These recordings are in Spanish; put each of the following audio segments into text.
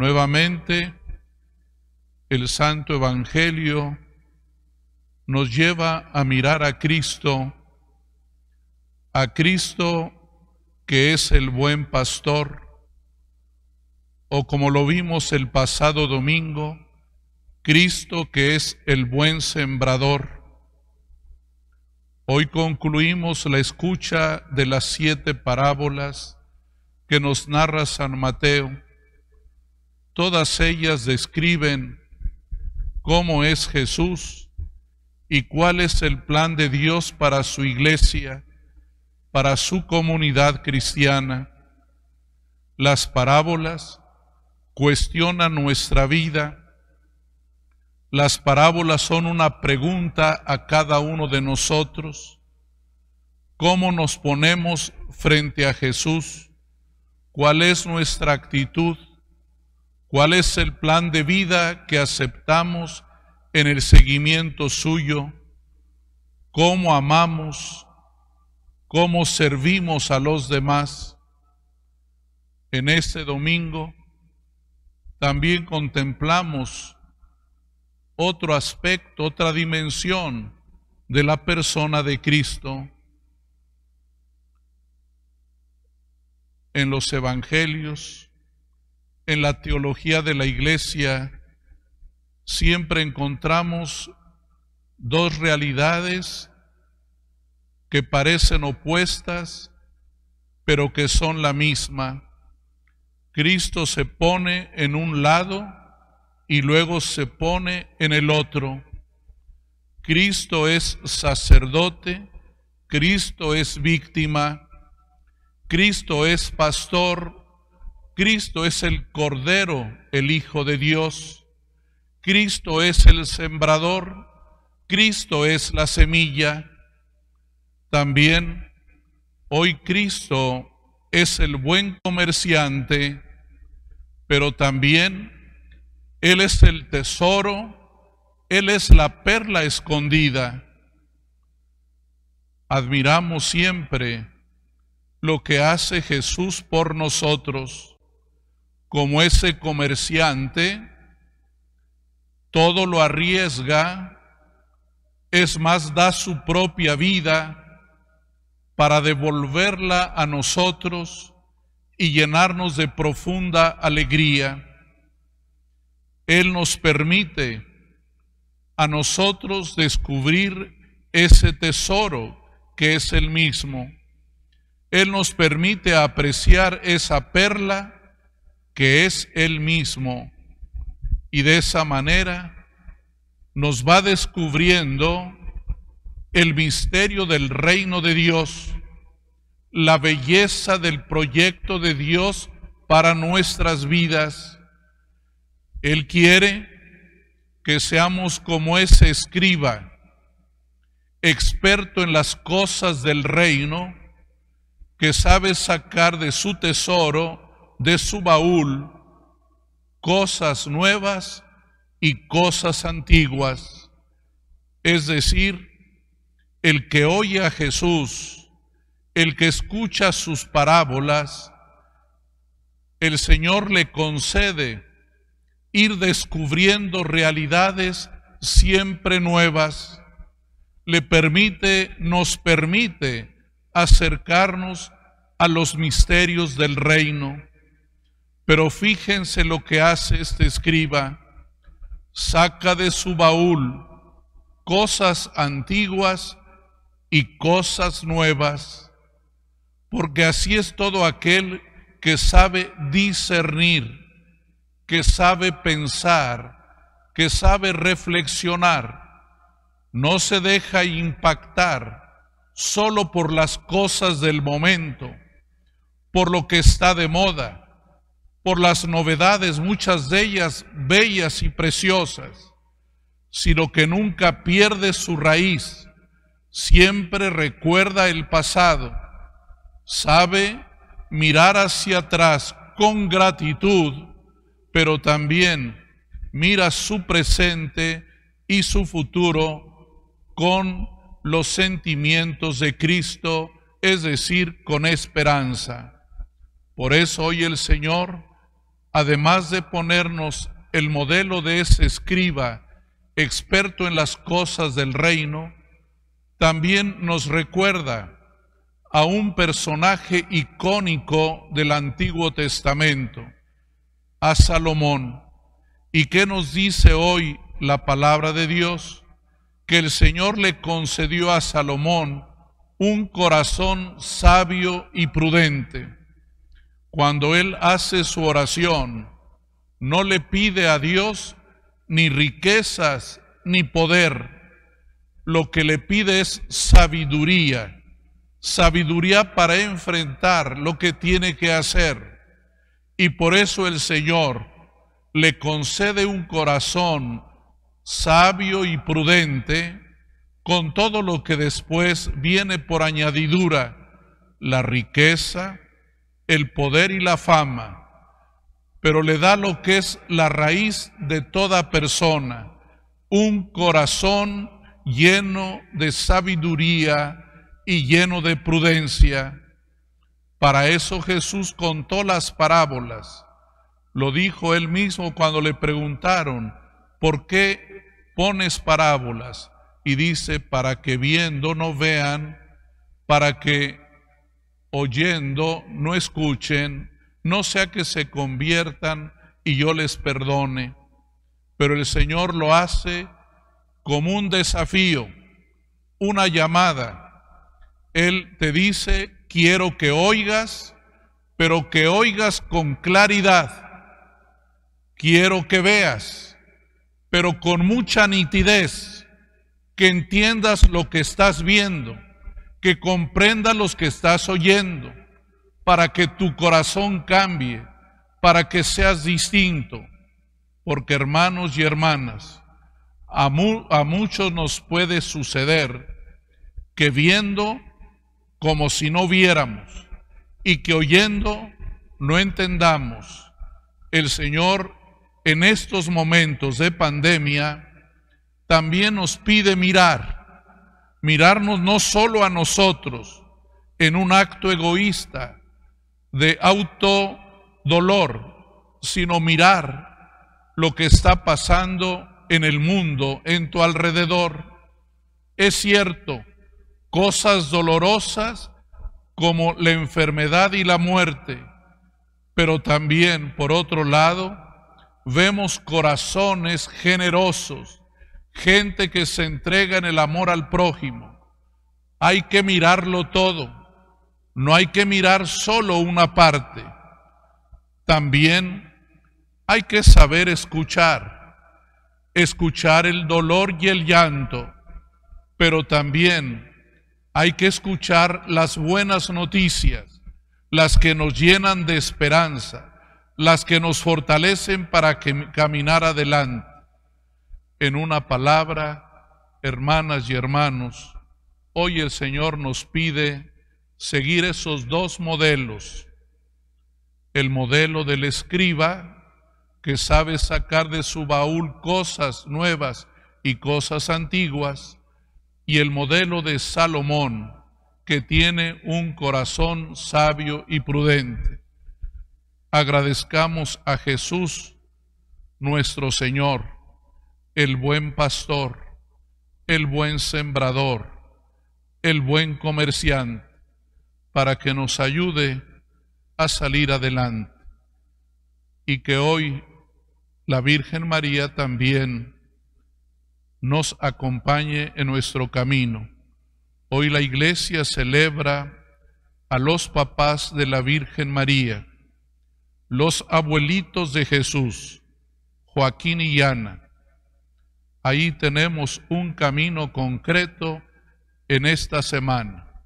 Nuevamente, el Santo Evangelio nos lleva a mirar a Cristo, a Cristo que es el buen pastor, o como lo vimos el pasado domingo, Cristo que es el buen sembrador. Hoy concluimos la escucha de las siete parábolas que nos narra San Mateo. Todas ellas describen cómo es Jesús y cuál es el plan de Dios para su iglesia, para su comunidad cristiana. Las parábolas cuestionan nuestra vida. Las parábolas son una pregunta a cada uno de nosotros. ¿Cómo nos ponemos frente a Jesús? ¿Cuál es nuestra actitud? ¿Cuál es el plan de vida que aceptamos en el seguimiento suyo? ¿Cómo amamos? ¿Cómo servimos a los demás? En este domingo también contemplamos otro aspecto, otra dimensión de la persona de Cristo. En los evangelios, en la teología de la iglesia siempre encontramos dos realidades que parecen opuestas, pero que son la misma. Cristo se pone en un lado y luego se pone en el otro. Cristo es sacerdote, Cristo es víctima, Cristo es pastor, Cristo es el Cordero, el Hijo de Dios. Cristo es el sembrador. Cristo es la semilla. También hoy Cristo es el buen comerciante, pero también Él es el tesoro, Él es la perla escondida. Admiramos siempre lo que hace Jesús por nosotros como ese comerciante, todo lo arriesga, es más, da su propia vida para devolverla a nosotros y llenarnos de profunda alegría. Él nos permite a nosotros descubrir ese tesoro que es el mismo. Él nos permite apreciar esa perla que es Él mismo. Y de esa manera nos va descubriendo el misterio del reino de Dios, la belleza del proyecto de Dios para nuestras vidas. Él quiere que seamos como ese escriba, experto en las cosas del reino, que sabe sacar de su tesoro de su baúl cosas nuevas y cosas antiguas. Es decir, el que oye a Jesús, el que escucha sus parábolas, el Señor le concede ir descubriendo realidades siempre nuevas, le permite, nos permite acercarnos a los misterios del reino. Pero fíjense lo que hace este escriba. Saca de su baúl cosas antiguas y cosas nuevas, porque así es todo aquel que sabe discernir, que sabe pensar, que sabe reflexionar, no se deja impactar solo por las cosas del momento, por lo que está de moda por las novedades, muchas de ellas bellas y preciosas, sino que nunca pierde su raíz, siempre recuerda el pasado, sabe mirar hacia atrás con gratitud, pero también mira su presente y su futuro con los sentimientos de Cristo, es decir, con esperanza. Por eso hoy el Señor además de ponernos el modelo de ese escriba experto en las cosas del reino, también nos recuerda a un personaje icónico del Antiguo Testamento, a Salomón. ¿Y qué nos dice hoy la palabra de Dios? Que el Señor le concedió a Salomón un corazón sabio y prudente. Cuando él hace su oración, no le pide a Dios ni riquezas ni poder. Lo que le pide es sabiduría sabiduría para enfrentar lo que tiene que hacer. Y por eso el Señor le concede un corazón sabio y prudente con todo lo que después viene por añadidura, la riqueza, el poder y la fama, pero le da lo que es la raíz de toda persona, un corazón lleno de sabiduría y lleno de prudencia. Para eso Jesús contó las parábolas. Lo dijo él mismo cuando le preguntaron, ¿por qué pones parábolas? Y dice, para que viendo no vean, para que oyendo no escuchen, no sea que se conviertan y yo les perdone. Pero el Señor lo hace como un desafío, una llamada él te dice, quiero que oigas, pero que oigas con claridad. Quiero que veas, pero con mucha nitidez, que entiendas lo que estás viendo, que comprendas lo que estás oyendo, para que tu corazón cambie, para que seas distinto. Porque hermanos y hermanas, a, a muchos nos puede suceder que viendo como si no viéramos y que oyendo no entendamos. El Señor en estos momentos de pandemia también nos pide mirar, mirarnos no solo a nosotros en un acto egoísta de autodolor, sino mirar lo que está pasando en el mundo, en tu alrededor. Es cierto, cosas dolorosas como la enfermedad y la muerte, pero también, por otro lado, vemos corazones generosos, gente que se entrega en el amor al prójimo. Hay que mirarlo todo, no hay que mirar solo una parte. También hay que saber escuchar, escuchar el dolor y el llanto, pero también hay que escuchar las buenas noticias, las que nos llenan de esperanza, las que nos fortalecen para caminar adelante. En una palabra, hermanas y hermanos, hoy el Señor nos pide seguir esos dos modelos. El modelo del escriba, que sabe sacar de su baúl cosas nuevas y cosas antiguas, y el modelo de Salomón, que tiene un corazón sabio y prudente. Agradezcamos a Jesús, nuestro Señor, el buen pastor, el buen sembrador, el buen comerciante, para que nos ayude a salir adelante. Y que hoy la Virgen María también nos acompañe en nuestro camino. Hoy la iglesia celebra a los papás de la Virgen María, los abuelitos de Jesús, Joaquín y Ana. Ahí tenemos un camino concreto en esta semana,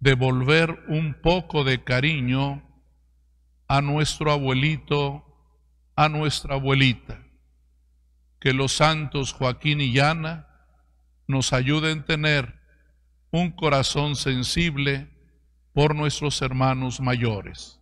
devolver un poco de cariño a nuestro abuelito, a nuestra abuelita que los santos Joaquín y Llana nos ayuden a tener un corazón sensible por nuestros hermanos mayores.